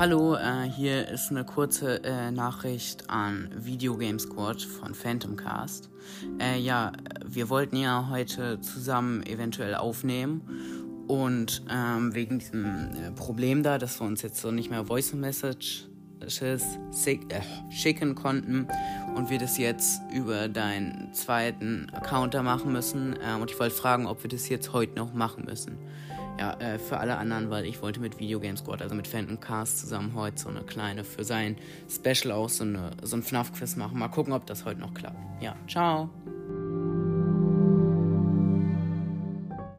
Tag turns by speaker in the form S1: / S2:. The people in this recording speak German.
S1: Hallo, äh, hier ist eine kurze äh, Nachricht an Videogame Squad von Phantomcast. Äh, ja, wir wollten ja heute zusammen eventuell aufnehmen und ähm, wegen diesem äh, Problem da, dass wir uns jetzt so nicht mehr Voice Messages äh, schicken konnten und wir das jetzt über deinen zweiten Account da machen müssen. Ähm, und ich wollte fragen, ob wir das jetzt heute noch machen müssen ja, äh, für alle anderen, weil ich wollte mit Video Game Squad, also mit Phantom Cast zusammen heute so eine kleine für sein Special auch so, eine, so ein FNAF-Quiz machen. Mal gucken, ob das heute noch klappt. Ja, ciao.